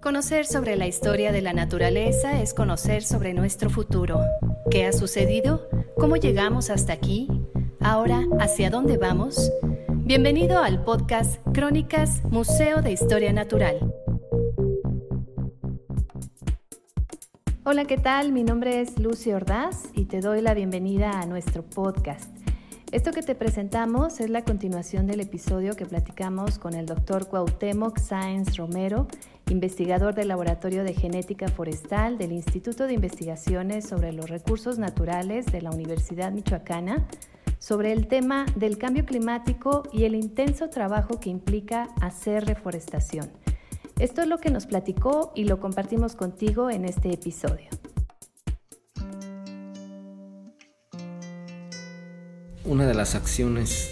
Conocer sobre la historia de la naturaleza es conocer sobre nuestro futuro. ¿Qué ha sucedido? ¿Cómo llegamos hasta aquí? Ahora, ¿hacia dónde vamos? Bienvenido al podcast Crónicas Museo de Historia Natural. Hola, ¿qué tal? Mi nombre es Lucy Ordaz y te doy la bienvenida a nuestro podcast. Esto que te presentamos es la continuación del episodio que platicamos con el doctor Cuauhtémoc Sáenz Romero, investigador del Laboratorio de Genética Forestal del Instituto de Investigaciones sobre los Recursos Naturales de la Universidad Michoacana, sobre el tema del cambio climático y el intenso trabajo que implica hacer reforestación. Esto es lo que nos platicó y lo compartimos contigo en este episodio. Una de las acciones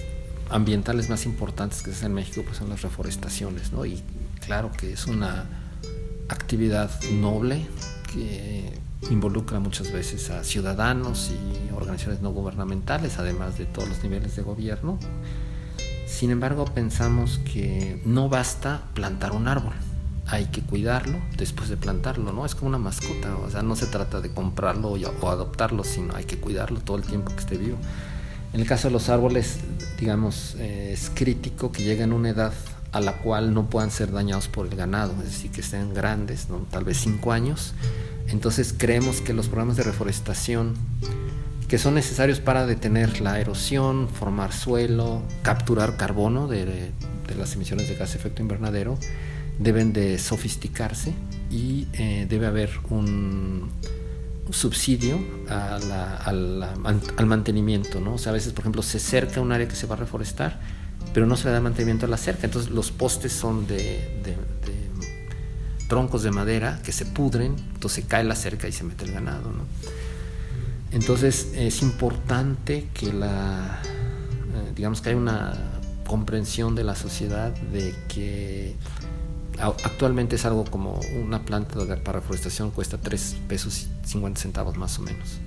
ambientales más importantes que se hacen en México pues son las reforestaciones, ¿no? Y claro que es una actividad noble que involucra muchas veces a ciudadanos y organizaciones no gubernamentales, además de todos los niveles de gobierno. Sin embargo, pensamos que no basta plantar un árbol, hay que cuidarlo después de plantarlo, ¿no? Es como una mascota, o sea, no se trata de comprarlo o adoptarlo, sino hay que cuidarlo todo el tiempo que esté vivo. En el caso de los árboles, digamos, eh, es crítico que lleguen a una edad a la cual no puedan ser dañados por el ganado, es decir, que estén grandes, tal vez cinco años. Entonces creemos que los programas de reforestación que son necesarios para detener la erosión, formar suelo, capturar carbono de, las emisiones de gas de efecto invernadero, deben de sofisticarse y eh, debe haber un, subsidio al mantenimiento, ¿no? O sea, a veces, por ejemplo, se cerca un área que se va a reforestar, pero no se le da mantenimiento a la cerca. Entonces los postes son de, troncos de madera que se pudren, entonces cae la cerca y se mete el ganado, ¿no? Entonces es importante que la, eh, digamos que hay una comprensión de la sociedad de que Actualmente es algo como una planta para reforestación cuesta 3 pesos y 50 centavos más o menos.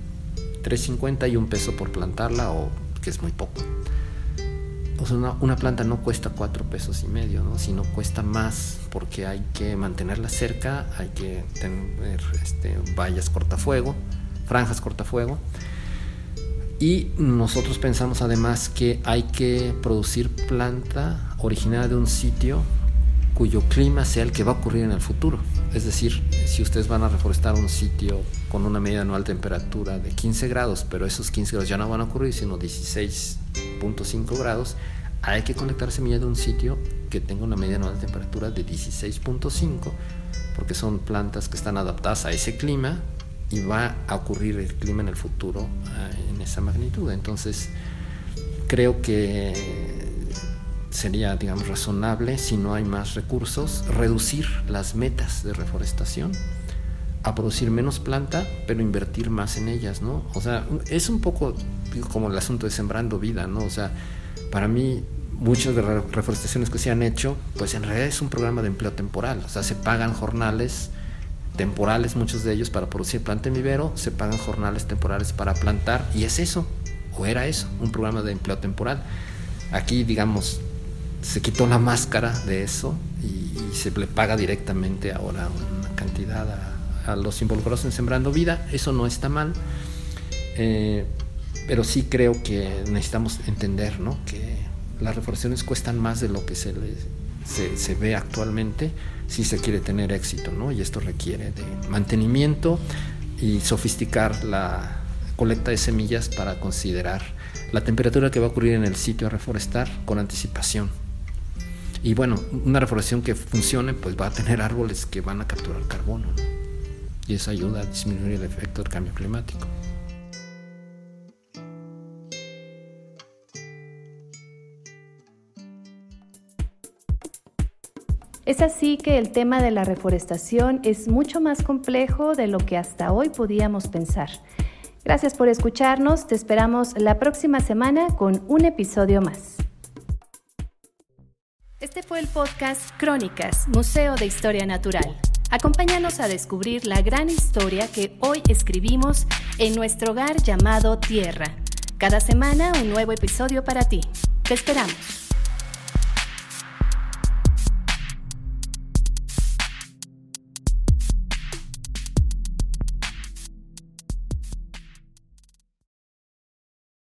3.50 y un peso por plantarla, o que es muy poco. O sea, una, planta no cuesta 4 pesos y medio, ¿no? sino cuesta más porque hay que mantenerla cerca, hay que tener este, vallas cortafuego, franjas cortafuego. Y nosotros pensamos además que hay que producir planta originada de un sitio cuyo clima sea el que va a ocurrir en el futuro. Es decir, si ustedes van a reforestar un sitio con una media anual temperatura de 15 grados, pero esos 15 grados ya no van a ocurrir, sino 16.5 grados, hay que conectar semilla de un sitio que tenga una media anual temperatura de 16.5, porque son plantas que están adaptadas a ese clima y va a ocurrir el clima en el futuro eh, en esa magnitud. Entonces, creo que sería, digamos, razonable, si no hay más recursos, reducir las metas de reforestación a producir menos planta, pero invertir más en ellas, ¿no? O sea, es un poco como el asunto de sembrando vida, ¿no? O sea, para mí muchas de las reforestaciones que se han hecho, pues en realidad es un programa de empleo temporal, o sea, se pagan jornales temporales, muchos de ellos para producir planta en vivero, se pagan jornales temporales para plantar, y es eso, o era eso, un programa de empleo temporal. Aquí, digamos, se quitó la máscara de eso y, se le paga directamente ahora una cantidad a, los involucrados en Sembrando Vida. Eso no está mal, eh, pero sí creo que necesitamos entender ¿no? que las reforestaciones cuestan más de lo que se, se, ve actualmente si se quiere tener éxito, ¿no? y esto requiere de mantenimiento y sofisticar la colecta de semillas para considerar la temperatura que va a ocurrir en el sitio a reforestar con anticipación. Y bueno, una reforestación que funcione, pues va a tener árboles que van a capturar carbono. Y eso ayuda a disminuir el efecto del cambio climático. Es así que el tema de la reforestación es mucho más complejo de lo que hasta hoy podíamos pensar. Gracias por escucharnos, te esperamos la próxima semana con un episodio más. Este fue el podcast Crónicas, Museo de Historia Natural. Acompáñanos a descubrir la gran historia que hoy escribimos en nuestro hogar llamado Tierra. Cada semana un nuevo episodio para ti. Te esperamos.